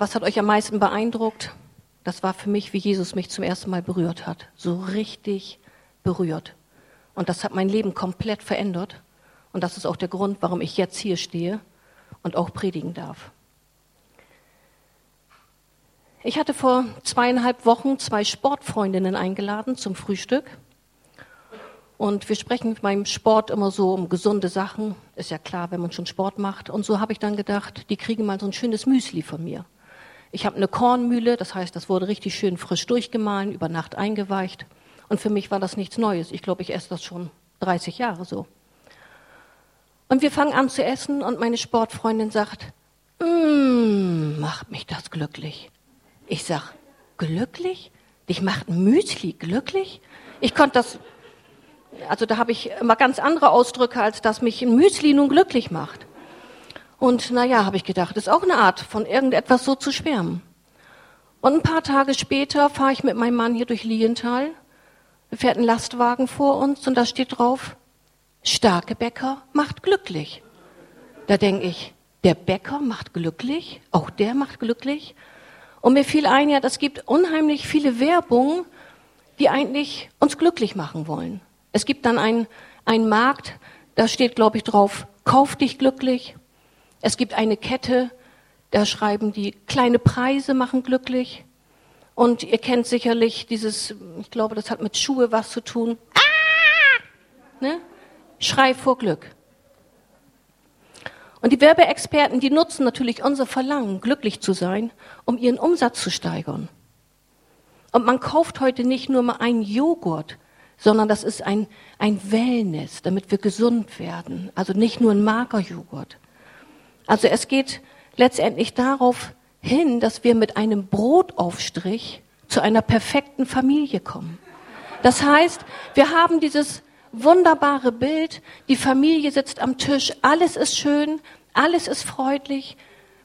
was hat euch am meisten beeindruckt? Das war für mich, wie Jesus mich zum ersten Mal berührt hat. So richtig berührt. Und das hat mein Leben komplett verändert. Und das ist auch der Grund, warum ich jetzt hier stehe und auch predigen darf. Ich hatte vor zweieinhalb Wochen zwei Sportfreundinnen eingeladen zum Frühstück. Und wir sprechen beim Sport immer so um gesunde Sachen. Ist ja klar, wenn man schon Sport macht. Und so habe ich dann gedacht, die kriegen mal so ein schönes Müsli von mir. Ich habe eine Kornmühle, das heißt, das wurde richtig schön frisch durchgemahlen, über Nacht eingeweicht. Und für mich war das nichts Neues. Ich glaube, ich esse das schon 30 Jahre so. Und wir fangen an zu essen und meine Sportfreundin sagt, mmm, macht mich das glücklich. Ich sag, glücklich? Dich macht Müsli glücklich? Ich konnte das, also da habe ich immer ganz andere Ausdrücke, als dass mich ein Müsli nun glücklich macht. Und naja, habe ich gedacht, ist auch eine Art von irgendetwas so zu schwärmen. Und ein paar Tage später fahre ich mit meinem Mann hier durch Lienthal. Da fährt ein Lastwagen vor uns und da steht drauf, starke Bäcker macht glücklich. Da denke ich, der Bäcker macht glücklich, auch der macht glücklich. Und mir fiel ein, ja, das gibt unheimlich viele Werbung, die eigentlich uns glücklich machen wollen. Es gibt dann einen Markt, da steht, glaube ich, drauf, kauf dich glücklich. Es gibt eine Kette, da schreiben die, kleine Preise machen glücklich. Und ihr kennt sicherlich dieses, ich glaube, das hat mit Schuhe was zu tun. Ah! Ne? Schrei vor Glück. Und die Werbeexperten, die nutzen natürlich unser Verlangen, glücklich zu sein, um ihren Umsatz zu steigern. Und man kauft heute nicht nur mal einen Joghurt, sondern das ist ein, ein Wellness, damit wir gesund werden. Also nicht nur ein Magerjoghurt. Also es geht letztendlich darauf hin, dass wir mit einem Brotaufstrich zu einer perfekten Familie kommen. Das heißt, wir haben dieses wunderbare Bild, die Familie sitzt am Tisch, alles ist schön, alles ist freundlich,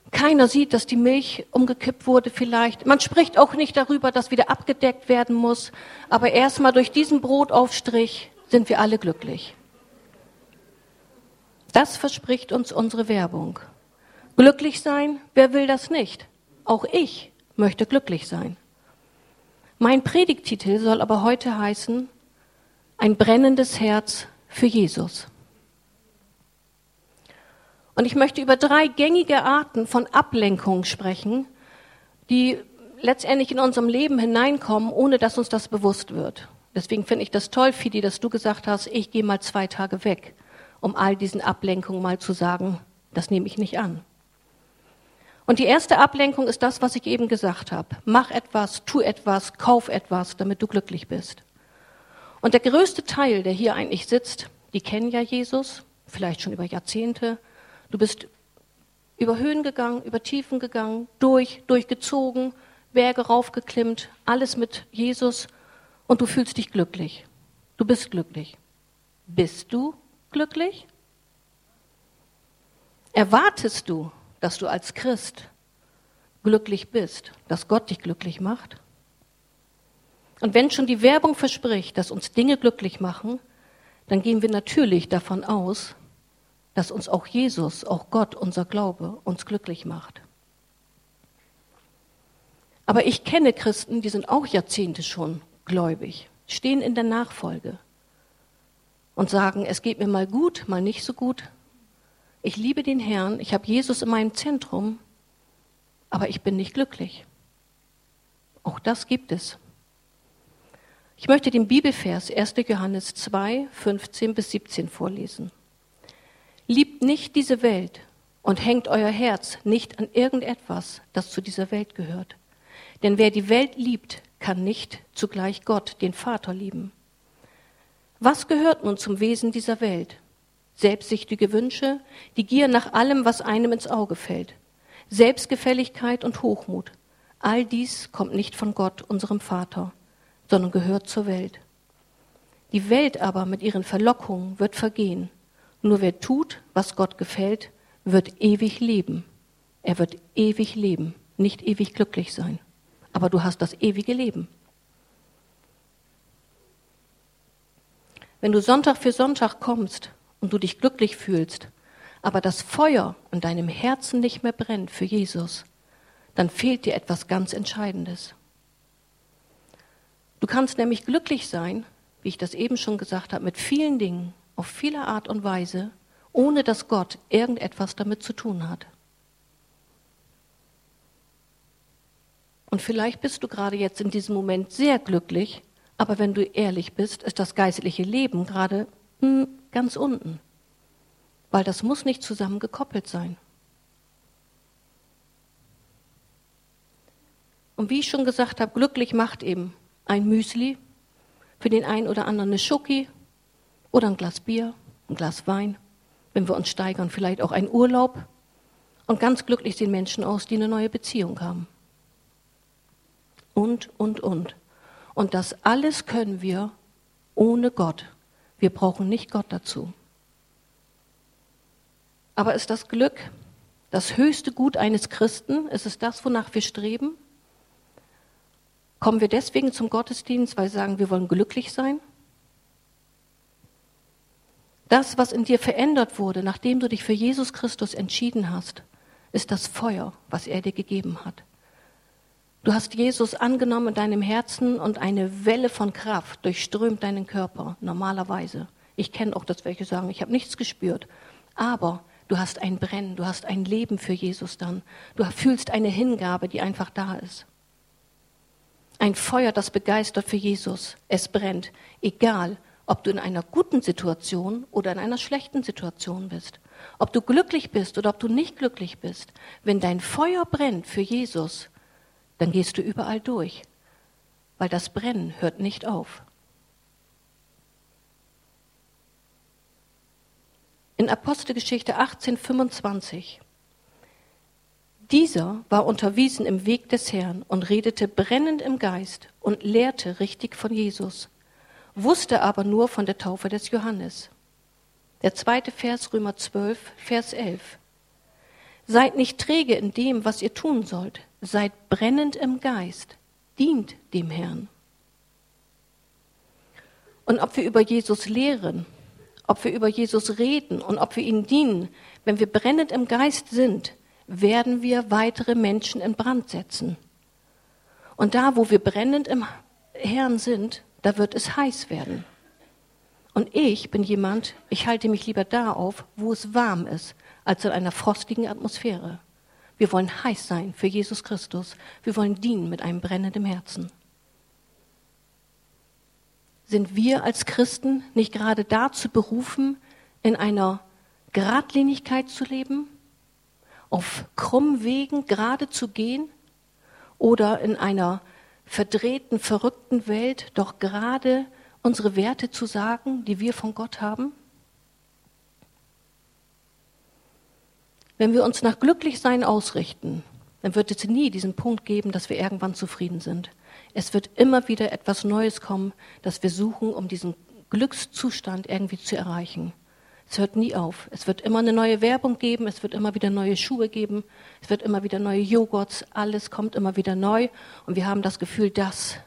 keiner sieht, dass die Milch umgekippt wurde vielleicht. Man spricht auch nicht darüber, dass wieder abgedeckt werden muss, aber erstmal durch diesen Brotaufstrich sind wir alle glücklich. Das verspricht uns unsere Werbung. Glücklich sein, wer will das nicht? Auch ich möchte glücklich sein. Mein Predigtitel soll aber heute heißen, ein brennendes Herz für Jesus. Und ich möchte über drei gängige Arten von Ablenkung sprechen, die letztendlich in unserem Leben hineinkommen, ohne dass uns das bewusst wird. Deswegen finde ich das toll, Fidi, dass du gesagt hast, ich gehe mal zwei Tage weg, um all diesen Ablenkungen mal zu sagen, das nehme ich nicht an. Und die erste Ablenkung ist das, was ich eben gesagt habe. Mach etwas, tu etwas, kauf etwas, damit du glücklich bist. Und der größte Teil, der hier eigentlich sitzt, die kennen ja Jesus, vielleicht schon über Jahrzehnte. Du bist über Höhen gegangen, über Tiefen gegangen, durch, durchgezogen, Berge raufgeklimmt, alles mit Jesus und du fühlst dich glücklich. Du bist glücklich. Bist du glücklich? Erwartest du, dass du als Christ glücklich bist, dass Gott dich glücklich macht? Und wenn schon die Werbung verspricht, dass uns Dinge glücklich machen, dann gehen wir natürlich davon aus, dass uns auch Jesus, auch Gott, unser Glaube uns glücklich macht. Aber ich kenne Christen, die sind auch Jahrzehnte schon gläubig, stehen in der Nachfolge und sagen, es geht mir mal gut, mal nicht so gut, ich liebe den Herrn, ich habe Jesus in meinem Zentrum, aber ich bin nicht glücklich. Auch das gibt es. Ich möchte den Bibelvers 1. Johannes 2, 15 bis 17 vorlesen. Liebt nicht diese Welt und hängt euer Herz nicht an irgendetwas, das zu dieser Welt gehört. Denn wer die Welt liebt, kann nicht zugleich Gott, den Vater, lieben. Was gehört nun zum Wesen dieser Welt? Selbstsüchtige Wünsche, die Gier nach allem, was einem ins Auge fällt, Selbstgefälligkeit und Hochmut. All dies kommt nicht von Gott, unserem Vater, sondern gehört zur Welt. Die Welt aber mit ihren Verlockungen wird vergehen. Nur wer tut, was Gott gefällt, wird ewig leben. Er wird ewig leben, nicht ewig glücklich sein. Aber du hast das ewige Leben. Wenn du Sonntag für Sonntag kommst und du dich glücklich fühlst, aber das Feuer in deinem Herzen nicht mehr brennt für Jesus, dann fehlt dir etwas ganz Entscheidendes. Du kannst nämlich glücklich sein, wie ich das eben schon gesagt habe, mit vielen Dingen, auf viele Art und Weise, ohne dass Gott irgendetwas damit zu tun hat. Und vielleicht bist du gerade jetzt in diesem Moment sehr glücklich, aber wenn du ehrlich bist, ist das geistliche Leben gerade ganz unten, weil das muss nicht zusammen gekoppelt sein. Und wie ich schon gesagt habe, glücklich macht eben ein Müsli, für den einen oder anderen eine Schoki oder ein Glas Bier, ein Glas Wein, wenn wir uns steigern, vielleicht auch ein Urlaub. Und ganz glücklich sehen Menschen aus, die eine neue Beziehung haben. Und, und, und. Und das alles können wir ohne Gott. Wir brauchen nicht Gott dazu. Aber ist das Glück das höchste Gut eines Christen? Ist es das, wonach wir streben? Kommen wir deswegen zum Gottesdienst, weil wir sagen, wir wollen glücklich sein? Das, was in dir verändert wurde, nachdem du dich für Jesus Christus entschieden hast, ist das Feuer, was er dir gegeben hat. Du hast Jesus angenommen in deinem Herzen und eine Welle von Kraft durchströmt deinen Körper, normalerweise. Ich kenne auch das, welche sagen, ich habe nichts gespürt. Aber du hast ein Brennen, du hast ein Leben für Jesus dann. Du fühlst eine Hingabe, die einfach da ist. Ein Feuer, das begeistert für Jesus. Es brennt, egal ob du in einer guten Situation oder in einer schlechten Situation bist. Ob du glücklich bist oder ob du nicht glücklich bist. Wenn dein Feuer brennt für Jesus, dann gehst du überall durch, weil das Brennen hört nicht auf. In Apostelgeschichte 1825 dieser war unterwiesen im Weg des Herrn und redete brennend im Geist und lehrte richtig von Jesus, wusste aber nur von der Taufe des Johannes. Der zweite Vers Römer 12, Vers 11. Seid nicht träge in dem, was ihr tun sollt, seid brennend im Geist, dient dem Herrn. Und ob wir über Jesus lehren, ob wir über Jesus reden und ob wir ihn dienen, wenn wir brennend im Geist sind, werden wir weitere Menschen in Brand setzen. Und da, wo wir brennend im Herrn sind, da wird es heiß werden. Und ich bin jemand, ich halte mich lieber da auf, wo es warm ist, als in einer frostigen Atmosphäre. Wir wollen heiß sein für Jesus Christus. Wir wollen dienen mit einem brennenden Herzen. Sind wir als Christen nicht gerade dazu berufen, in einer Gradlinigkeit zu leben? auf krummen Wegen gerade zu gehen oder in einer verdrehten, verrückten Welt doch gerade unsere Werte zu sagen, die wir von Gott haben? Wenn wir uns nach Glücklichsein ausrichten, dann wird es nie diesen Punkt geben, dass wir irgendwann zufrieden sind. Es wird immer wieder etwas Neues kommen, das wir suchen, um diesen Glückszustand irgendwie zu erreichen. Es hört nie auf. Es wird immer eine neue Werbung geben, es wird immer wieder neue Schuhe geben, es wird immer wieder neue Joghurts, alles kommt immer wieder neu und wir haben das Gefühl, das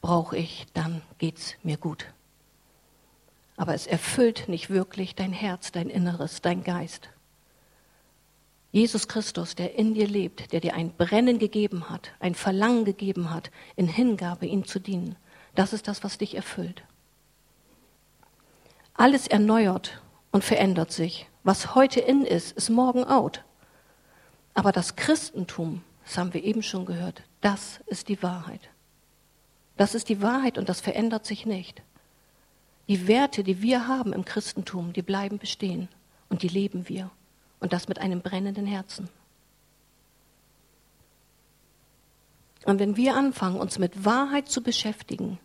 brauche ich, dann geht's mir gut. Aber es erfüllt nicht wirklich dein Herz, dein Inneres, dein Geist. Jesus Christus, der in dir lebt, der dir ein Brennen gegeben hat, ein Verlangen gegeben hat, in Hingabe ihm zu dienen, das ist das, was dich erfüllt. Alles erneuert und verändert sich. Was heute in ist, ist morgen out. Aber das Christentum, das haben wir eben schon gehört, das ist die Wahrheit. Das ist die Wahrheit und das verändert sich nicht. Die Werte, die wir haben im Christentum, die bleiben bestehen und die leben wir. Und das mit einem brennenden Herzen. Und wenn wir anfangen, uns mit Wahrheit zu beschäftigen,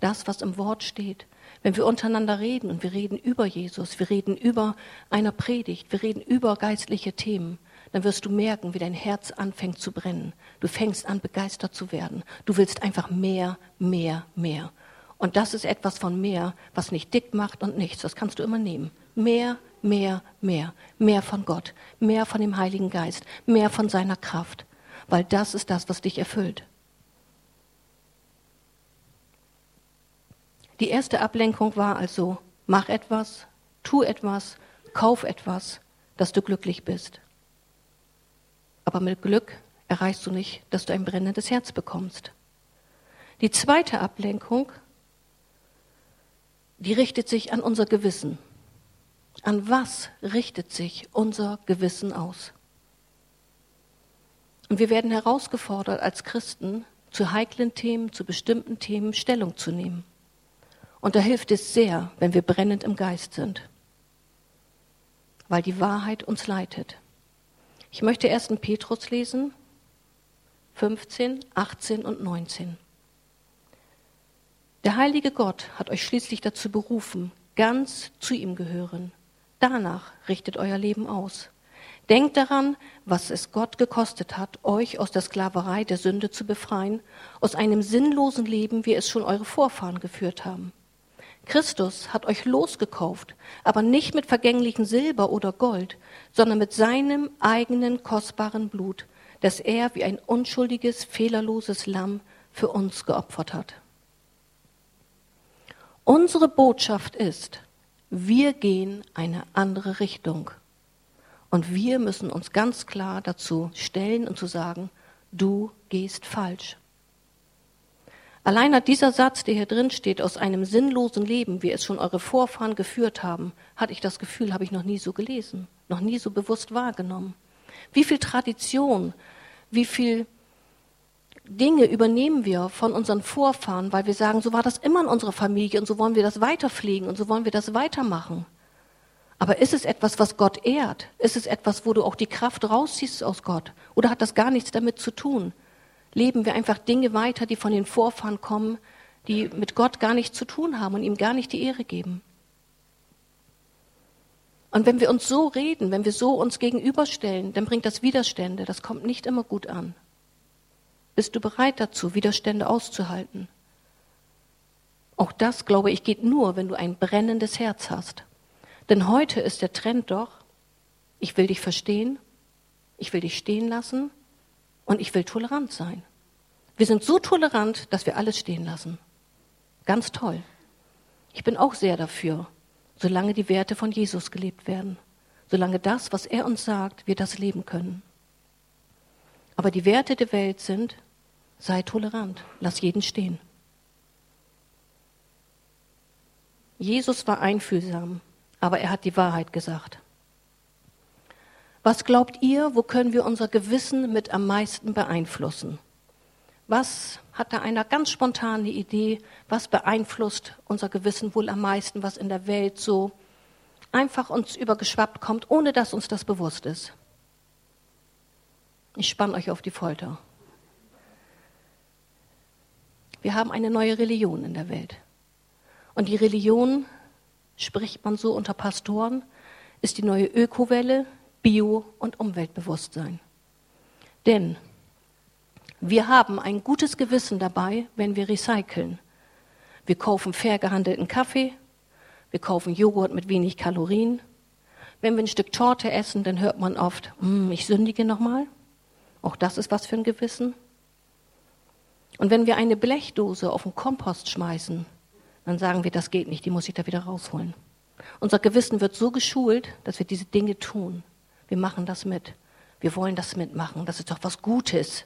das, was im Wort steht, wenn wir untereinander reden und wir reden über Jesus, wir reden über einer Predigt, wir reden über geistliche Themen, dann wirst du merken, wie dein Herz anfängt zu brennen. Du fängst an, begeistert zu werden. Du willst einfach mehr, mehr, mehr. Und das ist etwas von mehr, was nicht dick macht und nichts. Das kannst du immer nehmen. Mehr, mehr, mehr. Mehr von Gott, mehr von dem Heiligen Geist, mehr von seiner Kraft. Weil das ist das, was dich erfüllt. Die erste Ablenkung war also, mach etwas, tu etwas, kauf etwas, dass du glücklich bist. Aber mit Glück erreichst du nicht, dass du ein brennendes Herz bekommst. Die zweite Ablenkung, die richtet sich an unser Gewissen. An was richtet sich unser Gewissen aus? Und wir werden herausgefordert, als Christen zu heiklen Themen, zu bestimmten Themen Stellung zu nehmen. Und da hilft es sehr, wenn wir brennend im Geist sind, weil die Wahrheit uns leitet. Ich möchte 1. Petrus lesen, 15, 18 und 19. Der heilige Gott hat euch schließlich dazu berufen, ganz zu ihm gehören. Danach richtet euer Leben aus. Denkt daran, was es Gott gekostet hat, euch aus der Sklaverei der Sünde zu befreien, aus einem sinnlosen Leben, wie es schon eure Vorfahren geführt haben. Christus hat euch losgekauft, aber nicht mit vergänglichem Silber oder Gold, sondern mit seinem eigenen kostbaren Blut, das er wie ein unschuldiges, fehlerloses Lamm für uns geopfert hat. Unsere Botschaft ist, wir gehen eine andere Richtung. Und wir müssen uns ganz klar dazu stellen und zu sagen, du gehst falsch. Allein hat dieser Satz, der hier drin steht, aus einem sinnlosen Leben, wie es schon eure Vorfahren geführt haben, hatte ich das Gefühl, habe ich noch nie so gelesen, noch nie so bewusst wahrgenommen. Wie viel Tradition, wie viel Dinge übernehmen wir von unseren Vorfahren, weil wir sagen, so war das immer in unserer Familie und so wollen wir das weiterpflegen und so wollen wir das weitermachen. Aber ist es etwas, was Gott ehrt? Ist es etwas, wo du auch die Kraft rausziehst aus Gott? Oder hat das gar nichts damit zu tun? Leben wir einfach Dinge weiter, die von den Vorfahren kommen, die mit Gott gar nichts zu tun haben und ihm gar nicht die Ehre geben? Und wenn wir uns so reden, wenn wir so uns gegenüberstellen, dann bringt das Widerstände. Das kommt nicht immer gut an. Bist du bereit dazu, Widerstände auszuhalten? Auch das, glaube ich, geht nur, wenn du ein brennendes Herz hast. Denn heute ist der Trend doch, ich will dich verstehen, ich will dich stehen lassen und ich will tolerant sein. Wir sind so tolerant, dass wir alles stehen lassen. Ganz toll. Ich bin auch sehr dafür, solange die Werte von Jesus gelebt werden, solange das, was er uns sagt, wir das leben können. Aber die Werte der Welt sind, sei tolerant, lass jeden stehen. Jesus war einfühlsam aber er hat die Wahrheit gesagt. Was glaubt ihr, wo können wir unser Gewissen mit am meisten beeinflussen? Was hat da einer ganz spontane Idee, was beeinflusst unser Gewissen wohl am meisten, was in der Welt so einfach uns übergeschwappt kommt, ohne dass uns das bewusst ist? Ich spanne euch auf die Folter. Wir haben eine neue Religion in der Welt. Und die Religion spricht man so unter Pastoren, ist die neue Ökowelle, Bio- und Umweltbewusstsein. Denn wir haben ein gutes Gewissen dabei, wenn wir recyceln. Wir kaufen fair gehandelten Kaffee, wir kaufen Joghurt mit wenig Kalorien. Wenn wir ein Stück Torte essen, dann hört man oft, hm, ich sündige nochmal. Auch das ist was für ein Gewissen. Und wenn wir eine Blechdose auf den Kompost schmeißen, dann sagen wir, das geht nicht, die muss ich da wieder rausholen. Unser Gewissen wird so geschult, dass wir diese Dinge tun. Wir machen das mit. Wir wollen das mitmachen. Das ist doch was Gutes.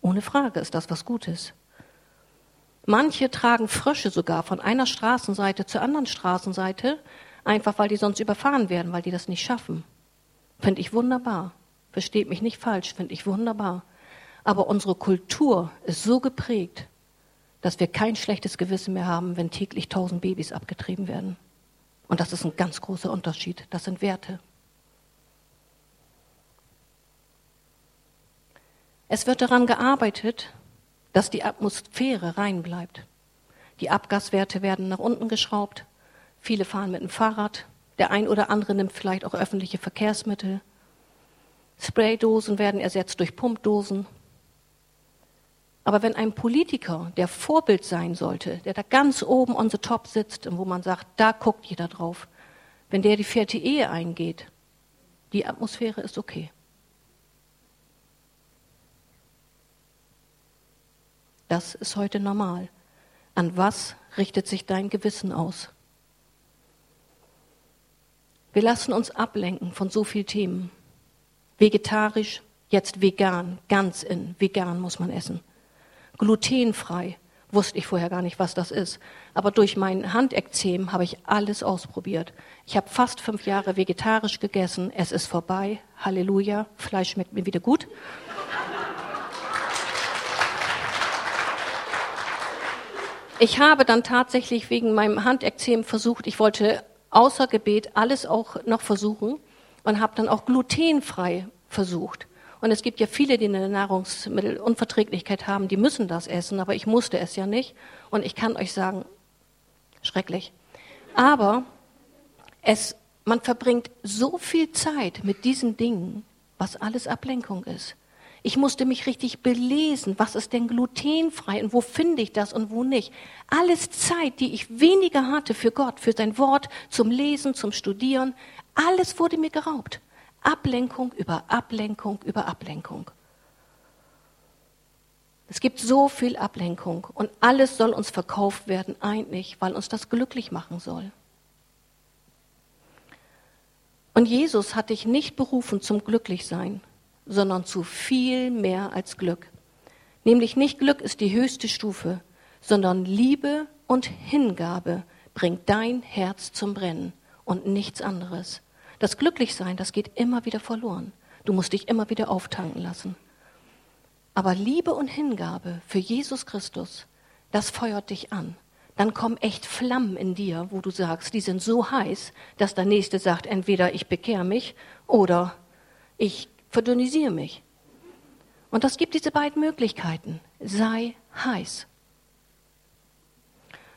Ohne Frage ist das was Gutes. Manche tragen Frösche sogar von einer Straßenseite zur anderen Straßenseite, einfach weil die sonst überfahren werden, weil die das nicht schaffen. Finde ich wunderbar. Versteht mich nicht falsch, finde ich wunderbar. Aber unsere Kultur ist so geprägt, dass wir kein schlechtes Gewissen mehr haben, wenn täglich tausend Babys abgetrieben werden. Und das ist ein ganz großer Unterschied. Das sind Werte. Es wird daran gearbeitet, dass die Atmosphäre rein bleibt. Die Abgaswerte werden nach unten geschraubt. Viele fahren mit dem Fahrrad. Der ein oder andere nimmt vielleicht auch öffentliche Verkehrsmittel. Spraydosen werden ersetzt durch Pumpdosen. Aber wenn ein Politiker, der Vorbild sein sollte, der da ganz oben on the top sitzt und wo man sagt, da guckt jeder drauf, wenn der die vierte Ehe eingeht, die Atmosphäre ist okay. Das ist heute normal. An was richtet sich dein Gewissen aus? Wir lassen uns ablenken von so vielen Themen. Vegetarisch, Jetzt vegan, ganz in, vegan muss man essen. Glutenfrei, wusste ich vorher gar nicht, was das ist. Aber durch mein Handekzem habe ich alles ausprobiert. Ich habe fast fünf Jahre vegetarisch gegessen. Es ist vorbei. Halleluja. Fleisch schmeckt mir wieder gut. Ich habe dann tatsächlich wegen meinem Handekzem versucht, ich wollte außer Gebet alles auch noch versuchen und habe dann auch glutenfrei versucht. Und es gibt ja viele, die eine Nahrungsmittelunverträglichkeit haben, die müssen das essen, aber ich musste es ja nicht. Und ich kann euch sagen, schrecklich. Aber es, man verbringt so viel Zeit mit diesen Dingen, was alles Ablenkung ist. Ich musste mich richtig belesen, was ist denn glutenfrei und wo finde ich das und wo nicht. Alles Zeit, die ich weniger hatte für Gott, für sein Wort, zum Lesen, zum Studieren, alles wurde mir geraubt. Ablenkung über Ablenkung über Ablenkung. Es gibt so viel Ablenkung und alles soll uns verkauft werden, eigentlich, weil uns das glücklich machen soll. Und Jesus hat dich nicht berufen zum Glücklichsein, sondern zu viel mehr als Glück. Nämlich nicht Glück ist die höchste Stufe, sondern Liebe und Hingabe bringt dein Herz zum Brennen und nichts anderes. Das Glücklichsein, das geht immer wieder verloren. Du musst dich immer wieder auftanken lassen. Aber Liebe und Hingabe für Jesus Christus, das feuert dich an. Dann kommen echt Flammen in dir, wo du sagst, die sind so heiß, dass der Nächste sagt, entweder ich bekehre mich oder ich verdünnisiere mich. Und das gibt diese beiden Möglichkeiten. Sei heiß.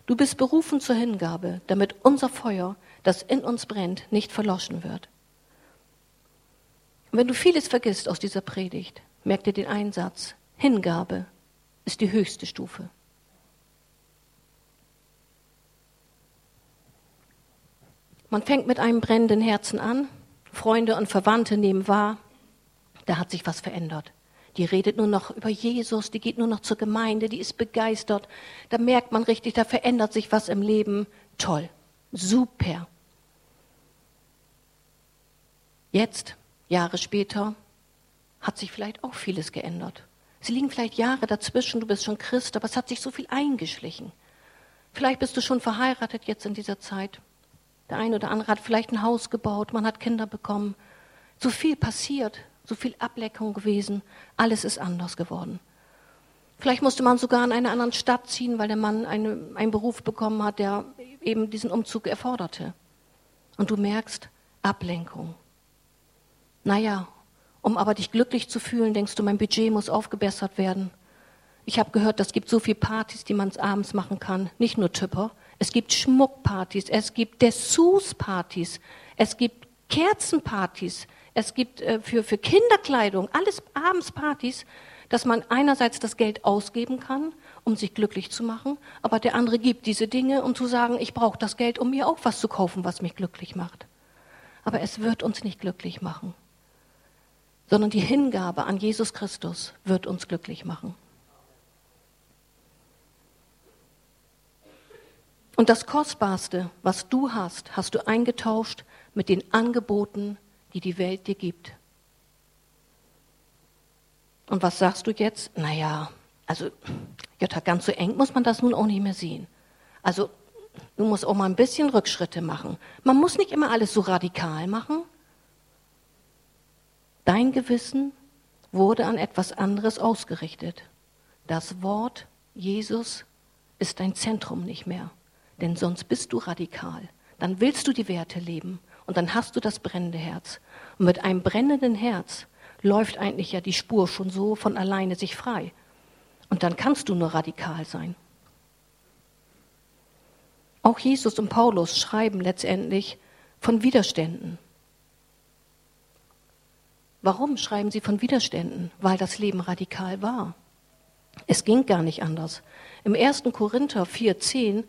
Du bist berufen zur Hingabe, damit unser Feuer das in uns brennt, nicht verloschen wird. Und wenn du vieles vergisst aus dieser Predigt, merk dir den Einsatz. Hingabe ist die höchste Stufe. Man fängt mit einem brennenden Herzen an. Freunde und Verwandte nehmen wahr, da hat sich was verändert. Die redet nur noch über Jesus, die geht nur noch zur Gemeinde, die ist begeistert. Da merkt man richtig, da verändert sich was im Leben. Toll, super. Jetzt, Jahre später, hat sich vielleicht auch vieles geändert. Es liegen vielleicht Jahre dazwischen, du bist schon Christ, aber es hat sich so viel eingeschlichen. Vielleicht bist du schon verheiratet jetzt in dieser Zeit. Der eine oder andere hat vielleicht ein Haus gebaut, man hat Kinder bekommen. So viel passiert, so viel Ableckung gewesen, alles ist anders geworden. Vielleicht musste man sogar in eine andere Stadt ziehen, weil der Mann eine, einen Beruf bekommen hat, der eben diesen Umzug erforderte. Und du merkst Ablenkung. Naja, um aber dich glücklich zu fühlen, denkst du, mein Budget muss aufgebessert werden. Ich habe gehört, es gibt so viele Partys, die man abends machen kann. Nicht nur Tüpper. Es gibt Schmuckpartys, es gibt Dessous-Partys, es gibt Kerzenpartys, es gibt äh, für, für Kinderkleidung, alles abends Partys, dass man einerseits das Geld ausgeben kann, um sich glücklich zu machen, aber der andere gibt diese Dinge, um zu sagen, ich brauche das Geld, um mir auch was zu kaufen, was mich glücklich macht. Aber es wird uns nicht glücklich machen sondern die Hingabe an Jesus Christus wird uns glücklich machen. Und das Kostbarste, was du hast, hast du eingetauscht mit den Angeboten, die die Welt dir gibt. Und was sagst du jetzt? Naja, also, Jutta, ganz so eng muss man das nun auch nicht mehr sehen. Also, du musst auch mal ein bisschen Rückschritte machen. Man muss nicht immer alles so radikal machen. Dein Gewissen wurde an etwas anderes ausgerichtet. Das Wort Jesus ist dein Zentrum nicht mehr, denn sonst bist du radikal. Dann willst du die Werte leben und dann hast du das brennende Herz. Und mit einem brennenden Herz läuft eigentlich ja die Spur schon so von alleine sich frei. Und dann kannst du nur radikal sein. Auch Jesus und Paulus schreiben letztendlich von Widerständen. Warum schreiben Sie von Widerständen? Weil das Leben radikal war. Es ging gar nicht anders. Im 1. Korinther 4,10,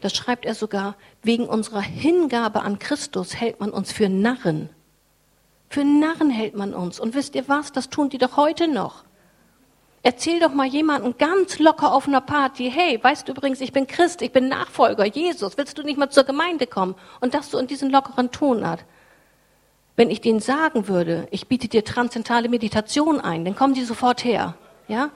da schreibt er sogar, wegen unserer Hingabe an Christus hält man uns für Narren. Für Narren hält man uns. Und wisst ihr was? Das tun die doch heute noch. Erzähl doch mal jemanden ganz locker auf einer Party, hey, weißt du übrigens, ich bin Christ, ich bin Nachfolger Jesus, willst du nicht mal zur Gemeinde kommen? Und das so in diesen lockeren Tonart. Wenn ich denen sagen würde, ich biete dir transzendentale Meditation ein, dann kommen die sofort her. Ja?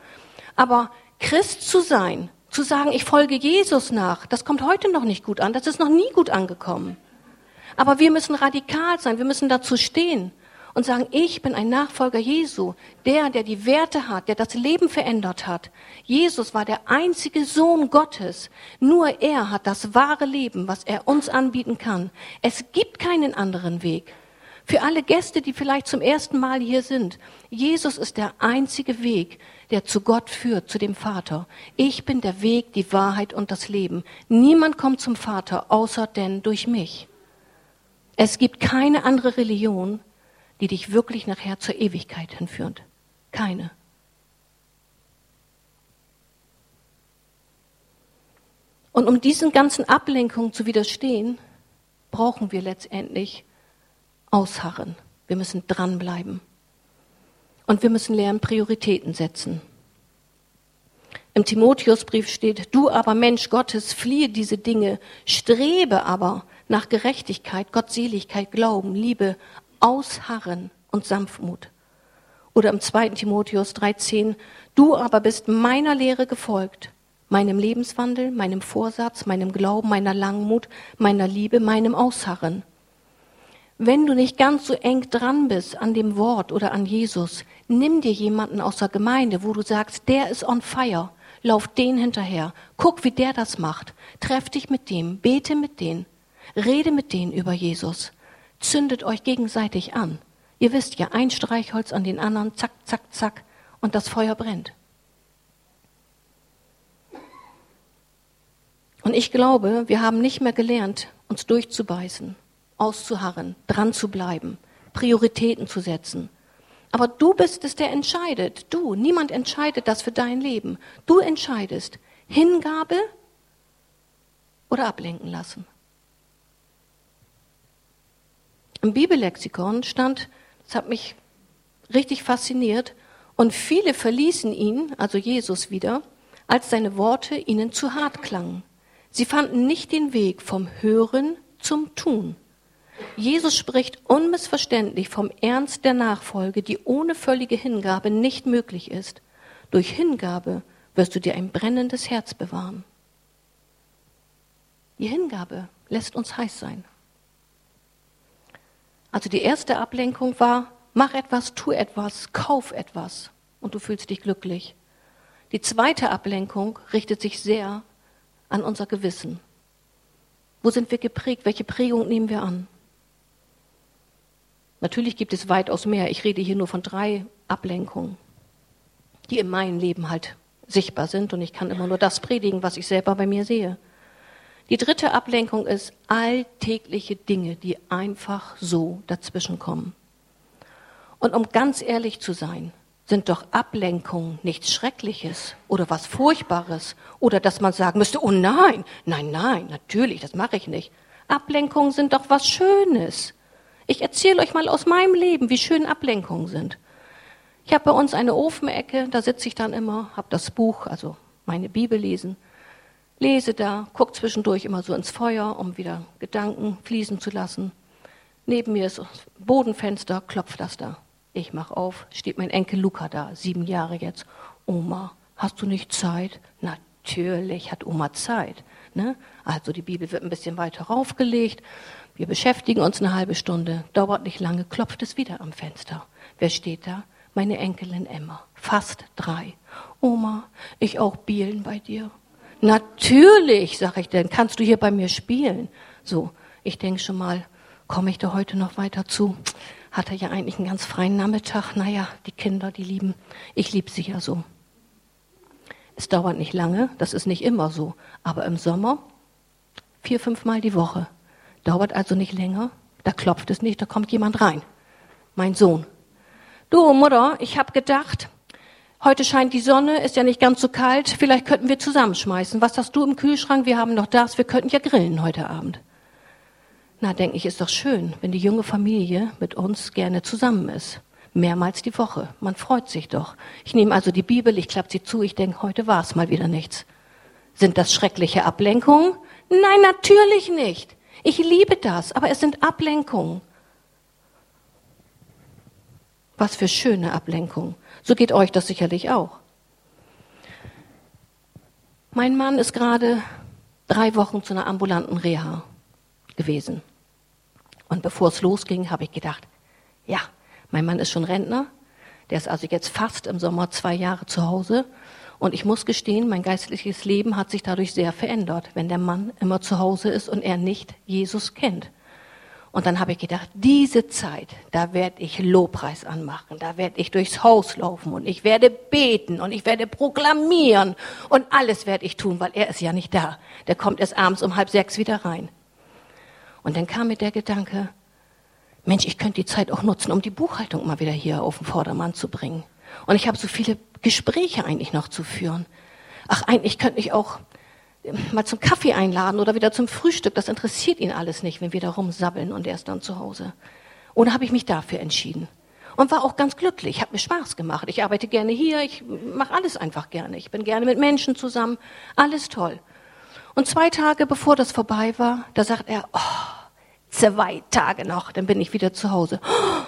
Aber Christ zu sein, zu sagen, ich folge Jesus nach, das kommt heute noch nicht gut an, das ist noch nie gut angekommen. Aber wir müssen radikal sein, wir müssen dazu stehen und sagen, ich bin ein Nachfolger Jesu, der, der die Werte hat, der das Leben verändert hat. Jesus war der einzige Sohn Gottes. Nur er hat das wahre Leben, was er uns anbieten kann. Es gibt keinen anderen Weg. Für alle Gäste, die vielleicht zum ersten Mal hier sind, Jesus ist der einzige Weg, der zu Gott führt, zu dem Vater. Ich bin der Weg, die Wahrheit und das Leben. Niemand kommt zum Vater, außer denn durch mich. Es gibt keine andere Religion, die dich wirklich nachher zur Ewigkeit hinführt. Keine. Und um diesen ganzen Ablenkungen zu widerstehen, brauchen wir letztendlich ausharren. Wir müssen dranbleiben. Und wir müssen lernen, Prioritäten setzen. Im Timotheusbrief steht, du aber Mensch Gottes, fliehe diese Dinge, strebe aber nach Gerechtigkeit, Gottseligkeit, Glauben, Liebe, Ausharren und Sanftmut. Oder im 2. Timotheus 3,10, du aber bist meiner Lehre gefolgt, meinem Lebenswandel, meinem Vorsatz, meinem Glauben, meiner Langmut, meiner Liebe, meinem Ausharren. Wenn du nicht ganz so eng dran bist an dem Wort oder an Jesus, nimm dir jemanden aus der Gemeinde, wo du sagst, der ist on fire, lauf den hinterher, guck, wie der das macht, treff dich mit dem, bete mit denen, rede mit denen über Jesus. Zündet euch gegenseitig an. Ihr wisst ja, ein Streichholz an den anderen, zack, zack, zack, und das Feuer brennt. Und ich glaube, wir haben nicht mehr gelernt, uns durchzubeißen, auszuharren, dran zu bleiben, Prioritäten zu setzen. Aber du bist es, der entscheidet. Du, niemand entscheidet das für dein Leben. Du entscheidest Hingabe oder ablenken lassen. Im Bibellexikon stand, das hat mich richtig fasziniert, und viele verließen ihn, also Jesus wieder, als seine Worte ihnen zu hart klangen. Sie fanden nicht den Weg vom Hören zum Tun. Jesus spricht unmissverständlich vom Ernst der Nachfolge, die ohne völlige Hingabe nicht möglich ist. Durch Hingabe wirst du dir ein brennendes Herz bewahren. Die Hingabe lässt uns heiß sein. Also die erste Ablenkung war, mach etwas, tu etwas, kauf etwas und du fühlst dich glücklich. Die zweite Ablenkung richtet sich sehr an unser Gewissen. Wo sind wir geprägt? Welche Prägung nehmen wir an? Natürlich gibt es weitaus mehr. Ich rede hier nur von drei Ablenkungen, die in meinem Leben halt sichtbar sind und ich kann immer nur das predigen, was ich selber bei mir sehe. Die dritte Ablenkung ist alltägliche Dinge, die einfach so dazwischenkommen. Und um ganz ehrlich zu sein, sind doch Ablenkungen nichts Schreckliches oder was Furchtbares oder dass man sagen müsste, oh nein, nein, nein, natürlich, das mache ich nicht. Ablenkungen sind doch was Schönes. Ich erzähle euch mal aus meinem Leben, wie schön Ablenkungen sind. Ich habe bei uns eine Ofenecke, da sitze ich dann immer, habe das Buch, also meine Bibel lesen lese da, gucke zwischendurch immer so ins Feuer, um wieder Gedanken fließen zu lassen. Neben mir ist das Bodenfenster, klopft das da. Ich mache auf, steht mein Enkel Luca da, sieben Jahre jetzt. Oma, hast du nicht Zeit? Natürlich hat Oma Zeit. Ne? Also die Bibel wird ein bisschen weiter raufgelegt. Wir beschäftigen uns eine halbe Stunde, dauert nicht lange, klopft es wieder am Fenster. Wer steht da? Meine Enkelin Emma, fast drei. Oma, ich auch Bielen bei dir. Natürlich, sage ich denn, kannst du hier bei mir spielen? So, ich denke schon mal, komme ich da heute noch weiter zu? Hat er ja eigentlich einen ganz freien Nachmittag. Naja, die Kinder, die lieben, ich liebe sie ja so. Es dauert nicht lange, das ist nicht immer so, aber im Sommer vier, fünfmal die Woche. Dauert also nicht länger, da klopft es nicht, da kommt jemand rein. Mein Sohn. Du, Mutter, ich habe gedacht, Heute scheint die Sonne, ist ja nicht ganz so kalt. Vielleicht könnten wir zusammenschmeißen. Was hast du im Kühlschrank? Wir haben noch das. Wir könnten ja grillen heute Abend. Na, denke ich, ist doch schön, wenn die junge Familie mit uns gerne zusammen ist. Mehrmals die Woche. Man freut sich doch. Ich nehme also die Bibel, ich klappe sie zu, ich denke, heute war es mal wieder nichts. Sind das schreckliche Ablenkungen? Nein, natürlich nicht. Ich liebe das, aber es sind Ablenkungen. Was für schöne Ablenkung. So geht euch das sicherlich auch. Mein Mann ist gerade drei Wochen zu einer ambulanten Reha gewesen. Und bevor es losging, habe ich gedacht, ja, mein Mann ist schon Rentner, der ist also jetzt fast im Sommer zwei Jahre zu Hause. Und ich muss gestehen, mein geistliches Leben hat sich dadurch sehr verändert, wenn der Mann immer zu Hause ist und er nicht Jesus kennt. Und dann habe ich gedacht, diese Zeit, da werde ich Lobpreis anmachen, da werde ich durchs Haus laufen und ich werde beten und ich werde proklamieren und alles werde ich tun, weil er ist ja nicht da. Der kommt erst abends um halb sechs wieder rein. Und dann kam mir der Gedanke, Mensch, ich könnte die Zeit auch nutzen, um die Buchhaltung mal wieder hier auf den Vordermann zu bringen. Und ich habe so viele Gespräche eigentlich noch zu führen. Ach, eigentlich könnte ich auch mal zum Kaffee einladen oder wieder zum Frühstück. Das interessiert ihn alles nicht, wenn wir da rumsabbeln und er ist dann zu Hause. Oder habe ich mich dafür entschieden? Und war auch ganz glücklich, hat mir Spaß gemacht. Ich arbeite gerne hier, ich mache alles einfach gerne. Ich bin gerne mit Menschen zusammen, alles toll. Und zwei Tage bevor das vorbei war, da sagt er, oh, zwei Tage noch, dann bin ich wieder zu Hause. Oh,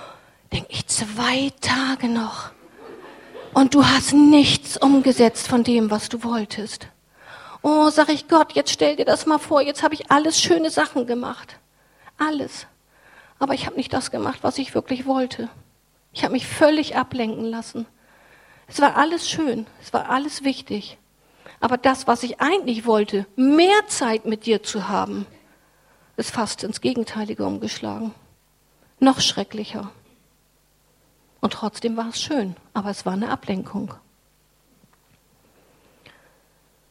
denk ich, zwei Tage noch. Und du hast nichts umgesetzt von dem, was du wolltest. Oh, sag ich Gott, jetzt stell dir das mal vor, jetzt habe ich alles schöne Sachen gemacht. Alles. Aber ich habe nicht das gemacht, was ich wirklich wollte. Ich habe mich völlig ablenken lassen. Es war alles schön, es war alles wichtig. Aber das, was ich eigentlich wollte, mehr Zeit mit dir zu haben, ist fast ins Gegenteilige umgeschlagen. Noch schrecklicher. Und trotzdem war es schön, aber es war eine Ablenkung.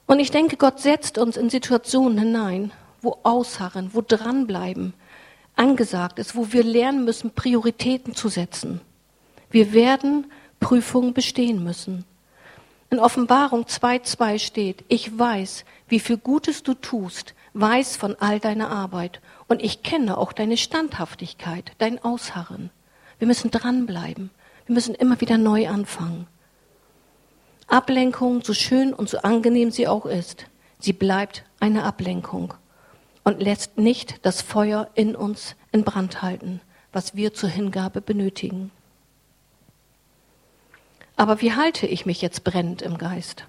Und ich denke, Gott setzt uns in Situationen hinein, wo Ausharren, wo dranbleiben angesagt ist, wo wir lernen müssen, Prioritäten zu setzen. Wir werden Prüfungen bestehen müssen. In Offenbarung 2.2 steht, ich weiß, wie viel Gutes du tust, weiß von all deiner Arbeit und ich kenne auch deine Standhaftigkeit, dein Ausharren. Wir müssen dranbleiben. Wir müssen immer wieder neu anfangen. Ablenkung, so schön und so angenehm sie auch ist, sie bleibt eine Ablenkung und lässt nicht das Feuer in uns in Brand halten, was wir zur Hingabe benötigen. Aber wie halte ich mich jetzt brennend im Geist?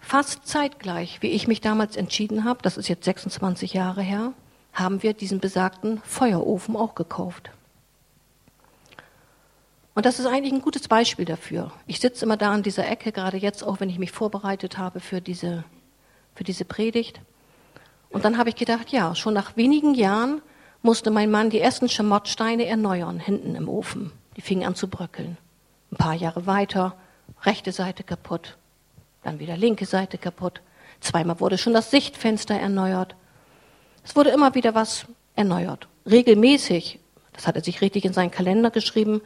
Fast zeitgleich, wie ich mich damals entschieden habe, das ist jetzt 26 Jahre her, haben wir diesen besagten Feuerofen auch gekauft. Und das ist eigentlich ein gutes Beispiel dafür. Ich sitze immer da an dieser Ecke, gerade jetzt auch, wenn ich mich vorbereitet habe für diese, für diese Predigt. Und dann habe ich gedacht, ja, schon nach wenigen Jahren musste mein Mann die ersten Schamottsteine erneuern, hinten im Ofen. Die fingen an zu bröckeln. Ein paar Jahre weiter, rechte Seite kaputt, dann wieder linke Seite kaputt. Zweimal wurde schon das Sichtfenster erneuert. Es wurde immer wieder was erneuert. Regelmäßig, das hat er sich richtig in seinen Kalender geschrieben,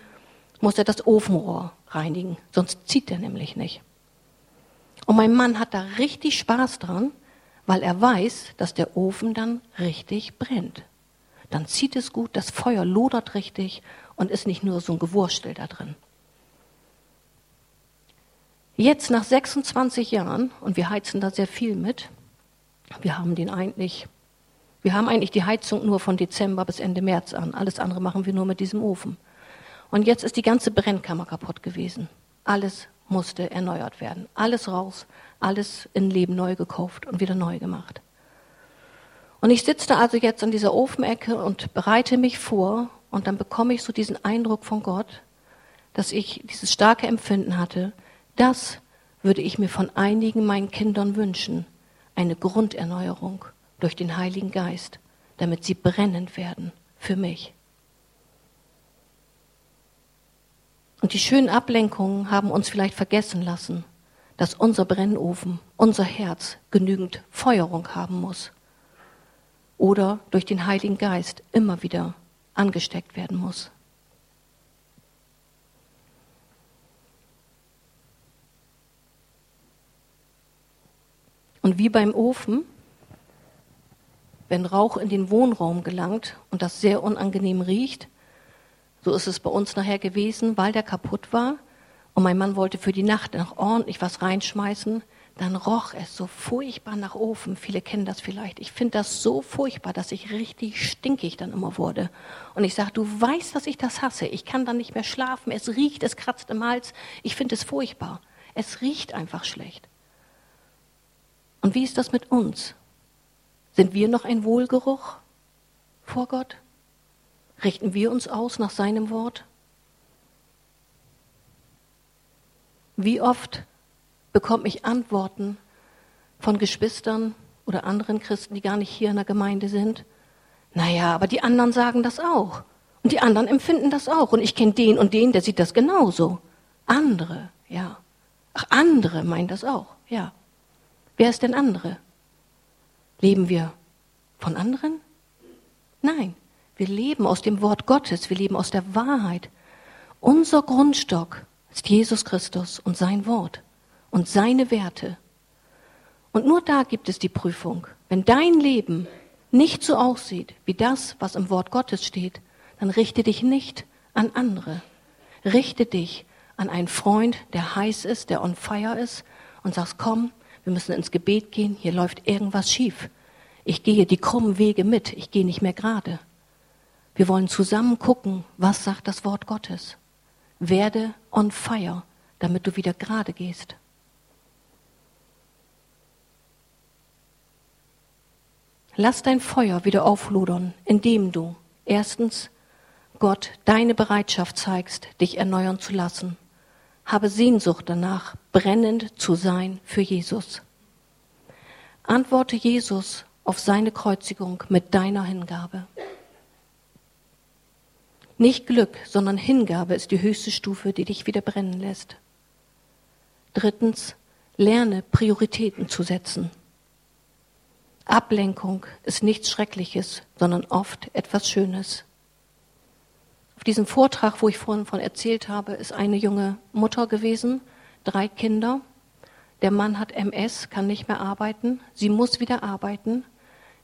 muss er das Ofenrohr reinigen, sonst zieht er nämlich nicht. Und mein Mann hat da richtig Spaß dran, weil er weiß, dass der Ofen dann richtig brennt. Dann zieht es gut, das Feuer lodert richtig und ist nicht nur so ein Gewurstel da drin. Jetzt nach 26 Jahren, und wir heizen da sehr viel mit, wir haben den eigentlich, wir haben eigentlich die Heizung nur von Dezember bis Ende März an. Alles andere machen wir nur mit diesem Ofen. Und jetzt ist die ganze Brennkammer kaputt gewesen. Alles musste erneuert werden. Alles raus, alles in Leben neu gekauft und wieder neu gemacht. Und ich sitze also jetzt an dieser Ofenecke und bereite mich vor und dann bekomme ich so diesen Eindruck von Gott, dass ich dieses starke Empfinden hatte, das würde ich mir von einigen meinen Kindern wünschen, eine Grunderneuerung durch den Heiligen Geist, damit sie brennend werden für mich. Und die schönen Ablenkungen haben uns vielleicht vergessen lassen, dass unser Brennofen, unser Herz genügend Feuerung haben muss oder durch den Heiligen Geist immer wieder angesteckt werden muss. Und wie beim Ofen, wenn Rauch in den Wohnraum gelangt und das sehr unangenehm riecht, so ist es bei uns nachher gewesen, weil der kaputt war und mein Mann wollte für die Nacht noch ordentlich was reinschmeißen, dann roch es so furchtbar nach Ofen. Viele kennen das vielleicht. Ich finde das so furchtbar, dass ich richtig stinkig dann immer wurde. Und ich sage, du weißt, dass ich das hasse. Ich kann dann nicht mehr schlafen. Es riecht, es kratzt im Hals. Ich finde es furchtbar. Es riecht einfach schlecht. Und wie ist das mit uns? Sind wir noch ein Wohlgeruch vor Gott? Richten wir uns aus nach seinem Wort? Wie oft bekomme ich Antworten von Geschwistern oder anderen Christen, die gar nicht hier in der Gemeinde sind? Naja, aber die anderen sagen das auch. Und die anderen empfinden das auch. Und ich kenne den und den, der sieht das genauso. Andere, ja. Ach, andere meinen das auch, ja. Wer ist denn andere? Leben wir von anderen? Nein, wir leben aus dem Wort Gottes, wir leben aus der Wahrheit. Unser Grundstock ist Jesus Christus und sein Wort und seine Werte. Und nur da gibt es die Prüfung. Wenn dein Leben nicht so aussieht wie das, was im Wort Gottes steht, dann richte dich nicht an andere. Richte dich an einen Freund, der heiß ist, der on fire ist und sagst, komm, wir müssen ins Gebet gehen, hier läuft irgendwas schief. Ich gehe die krummen Wege mit, ich gehe nicht mehr gerade. Wir wollen zusammen gucken, was sagt das Wort Gottes. Werde on fire, damit du wieder gerade gehst. Lass dein Feuer wieder auflodern, indem du erstens Gott deine Bereitschaft zeigst, dich erneuern zu lassen. Habe Sehnsucht danach, brennend zu sein für Jesus. Antworte Jesus auf seine Kreuzigung mit deiner Hingabe. Nicht Glück, sondern Hingabe ist die höchste Stufe, die dich wieder brennen lässt. Drittens, lerne Prioritäten zu setzen. Ablenkung ist nichts Schreckliches, sondern oft etwas Schönes. Auf diesem Vortrag, wo ich vorhin von erzählt habe, ist eine junge Mutter gewesen, drei Kinder. Der Mann hat MS, kann nicht mehr arbeiten. Sie muss wieder arbeiten.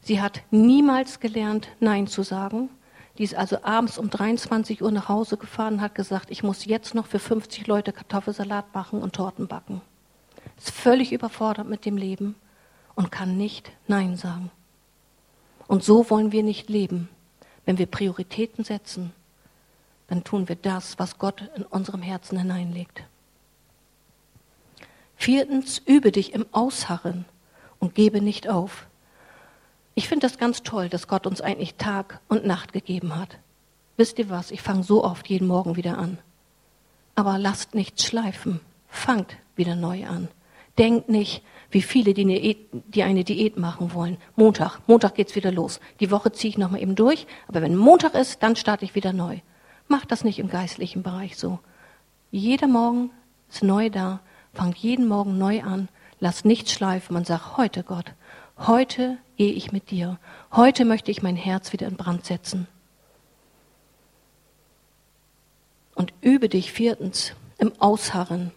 Sie hat niemals gelernt, Nein zu sagen. Die ist also abends um 23 Uhr nach Hause gefahren und hat gesagt, ich muss jetzt noch für 50 Leute Kartoffelsalat machen und Torten backen. Ist völlig überfordert mit dem Leben und kann nicht Nein sagen. Und so wollen wir nicht leben. Wenn wir Prioritäten setzen, dann tun wir das, was Gott in unserem Herzen hineinlegt. Viertens, übe dich im Ausharren und gebe nicht auf. Ich finde das ganz toll, dass Gott uns eigentlich Tag und Nacht gegeben hat. Wisst ihr was? Ich fange so oft jeden Morgen wieder an. Aber lasst nichts schleifen. Fangt wieder neu an. Denkt nicht, wie viele, die eine, Diät, die eine Diät machen wollen. Montag, Montag geht's wieder los. Die Woche ziehe ich nochmal eben durch. Aber wenn Montag ist, dann starte ich wieder neu. Macht das nicht im geistlichen Bereich so. Jeder Morgen ist neu da. Fangt jeden Morgen neu an. Lasst nichts schleifen. Man sagt, heute Gott, Heute gehe ich mit dir. Heute möchte ich mein Herz wieder in Brand setzen. Und übe dich viertens im Ausharren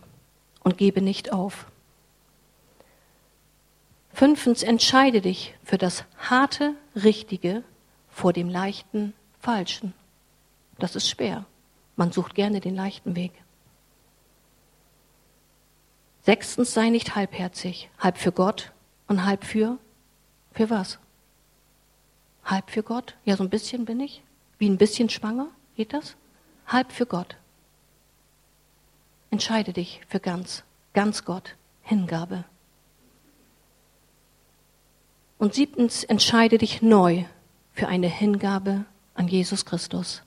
und gebe nicht auf. Fünftens, entscheide dich für das harte Richtige vor dem leichten Falschen. Das ist schwer. Man sucht gerne den leichten Weg. Sechstens, sei nicht halbherzig, halb für Gott und halb für für was? Halb für Gott? Ja, so ein bisschen bin ich. Wie ein bisschen schwanger? Geht das? Halb für Gott. Entscheide dich für ganz, ganz Gott. Hingabe. Und siebtens, entscheide dich neu für eine Hingabe an Jesus Christus.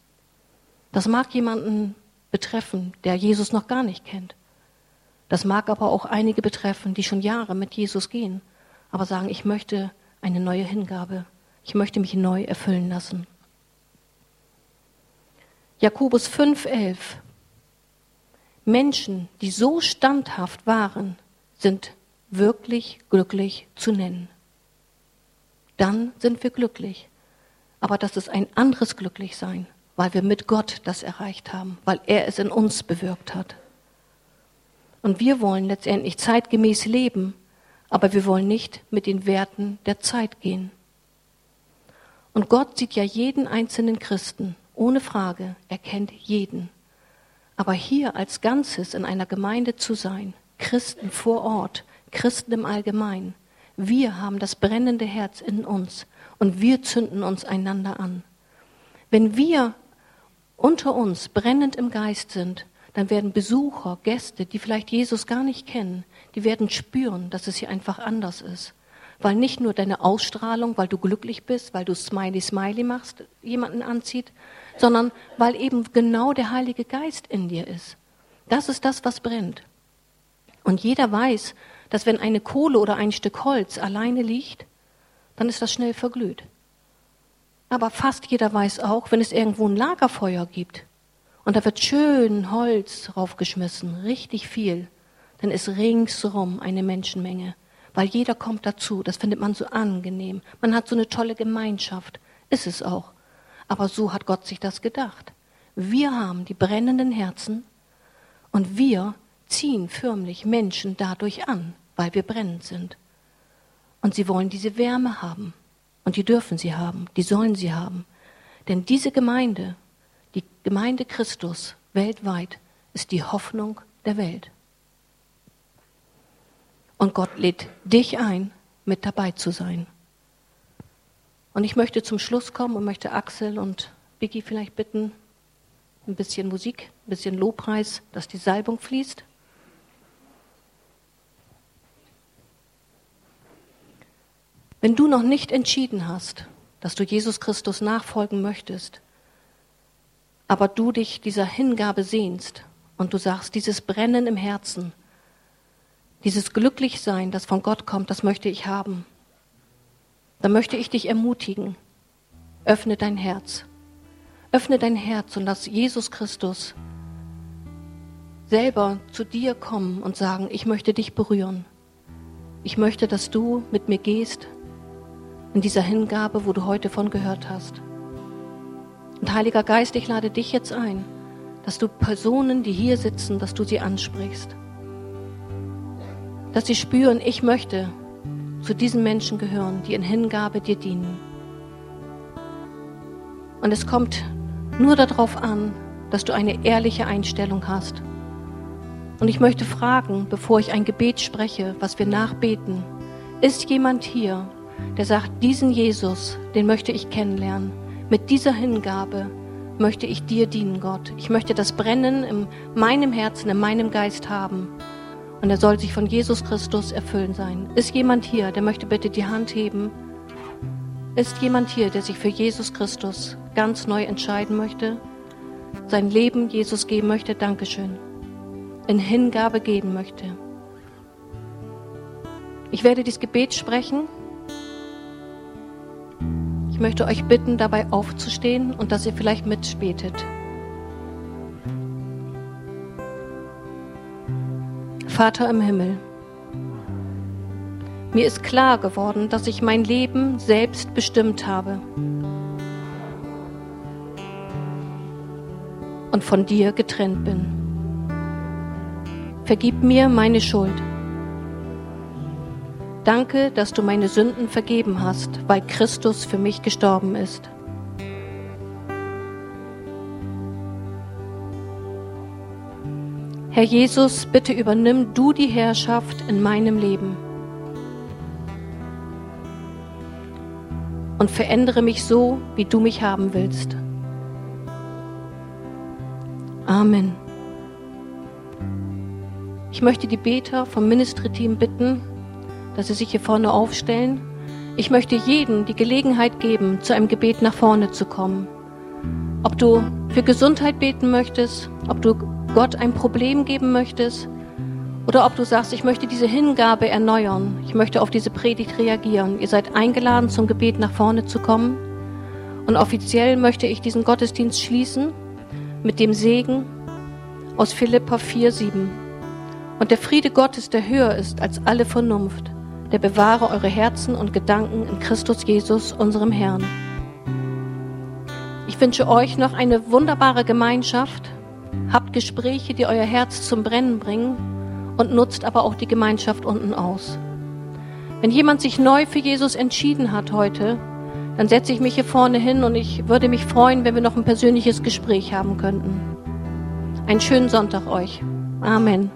Das mag jemanden betreffen, der Jesus noch gar nicht kennt. Das mag aber auch einige betreffen, die schon Jahre mit Jesus gehen, aber sagen, ich möchte eine neue Hingabe. Ich möchte mich neu erfüllen lassen. Jakobus 5,11 Menschen, die so standhaft waren, sind wirklich glücklich zu nennen. Dann sind wir glücklich. Aber das ist ein anderes Glücklichsein, weil wir mit Gott das erreicht haben, weil er es in uns bewirkt hat. Und wir wollen letztendlich zeitgemäß leben aber wir wollen nicht mit den Werten der Zeit gehen. Und Gott sieht ja jeden einzelnen Christen, ohne Frage, er kennt jeden. Aber hier als Ganzes in einer Gemeinde zu sein, Christen vor Ort, Christen im Allgemeinen. Wir haben das brennende Herz in uns und wir zünden uns einander an. Wenn wir unter uns brennend im Geist sind, dann werden Besucher, Gäste, die vielleicht Jesus gar nicht kennen, die werden spüren, dass es hier einfach anders ist. Weil nicht nur deine Ausstrahlung, weil du glücklich bist, weil du Smiley Smiley machst, jemanden anzieht, sondern weil eben genau der Heilige Geist in dir ist. Das ist das, was brennt. Und jeder weiß, dass wenn eine Kohle oder ein Stück Holz alleine liegt, dann ist das schnell verglüht. Aber fast jeder weiß auch, wenn es irgendwo ein Lagerfeuer gibt und da wird schön Holz raufgeschmissen, richtig viel, dann ist ringsrum eine Menschenmenge, weil jeder kommt dazu. Das findet man so angenehm. Man hat so eine tolle Gemeinschaft. Ist es auch. Aber so hat Gott sich das gedacht. Wir haben die brennenden Herzen und wir ziehen förmlich Menschen dadurch an, weil wir brennend sind. Und sie wollen diese Wärme haben. Und die dürfen sie haben, die sollen sie haben. Denn diese Gemeinde, Gemeinde Christus weltweit, ist die Hoffnung der Welt. Und Gott lädt dich ein, mit dabei zu sein. Und ich möchte zum Schluss kommen und möchte Axel und Biggie vielleicht bitten, ein bisschen Musik, ein bisschen Lobpreis, dass die Salbung fließt. Wenn du noch nicht entschieden hast, dass du Jesus Christus nachfolgen möchtest, aber du dich dieser Hingabe sehnst und du sagst, dieses Brennen im Herzen, dieses Glücklichsein, das von Gott kommt, das möchte ich haben, dann möchte ich dich ermutigen, öffne dein Herz. Öffne dein Herz und lass Jesus Christus selber zu dir kommen und sagen, ich möchte dich berühren. Ich möchte, dass du mit mir gehst in dieser Hingabe, wo du heute von gehört hast. Und Heiliger Geist, ich lade dich jetzt ein, dass du Personen, die hier sitzen, dass du sie ansprichst. Dass sie spüren, ich möchte zu diesen Menschen gehören, die in Hingabe dir dienen. Und es kommt nur darauf an, dass du eine ehrliche Einstellung hast. Und ich möchte fragen, bevor ich ein Gebet spreche, was wir nachbeten, ist jemand hier, der sagt, diesen Jesus, den möchte ich kennenlernen. Mit dieser Hingabe möchte ich dir dienen, Gott. Ich möchte das Brennen in meinem Herzen, in meinem Geist haben. Und er soll sich von Jesus Christus erfüllen sein. Ist jemand hier, der möchte bitte die Hand heben? Ist jemand hier, der sich für Jesus Christus ganz neu entscheiden möchte? Sein Leben Jesus geben möchte? Dankeschön. In Hingabe geben möchte. Ich werde dieses Gebet sprechen. Ich möchte euch bitten, dabei aufzustehen und dass ihr vielleicht mitspätet. Vater im Himmel, mir ist klar geworden, dass ich mein Leben selbst bestimmt habe und von dir getrennt bin. Vergib mir meine Schuld. Danke, dass du meine Sünden vergeben hast, weil Christus für mich gestorben ist. Herr Jesus, bitte übernimm du die Herrschaft in meinem Leben und verändere mich so, wie du mich haben willst. Amen. Ich möchte die Beter vom Ministry-Team bitten, dass sie sich hier vorne aufstellen. Ich möchte jedem die Gelegenheit geben, zu einem Gebet nach vorne zu kommen. Ob du für Gesundheit beten möchtest, ob du Gott ein Problem geben möchtest oder ob du sagst, ich möchte diese Hingabe erneuern, ich möchte auf diese Predigt reagieren. Ihr seid eingeladen, zum Gebet nach vorne zu kommen. Und offiziell möchte ich diesen Gottesdienst schließen mit dem Segen aus Philippa 4,7. Und der Friede Gottes, der höher ist als alle Vernunft, der bewahre eure Herzen und Gedanken in Christus Jesus, unserem Herrn. Ich wünsche euch noch eine wunderbare Gemeinschaft Habt Gespräche, die euer Herz zum Brennen bringen und nutzt aber auch die Gemeinschaft unten aus. Wenn jemand sich neu für Jesus entschieden hat heute, dann setze ich mich hier vorne hin und ich würde mich freuen, wenn wir noch ein persönliches Gespräch haben könnten. Einen schönen Sonntag euch. Amen.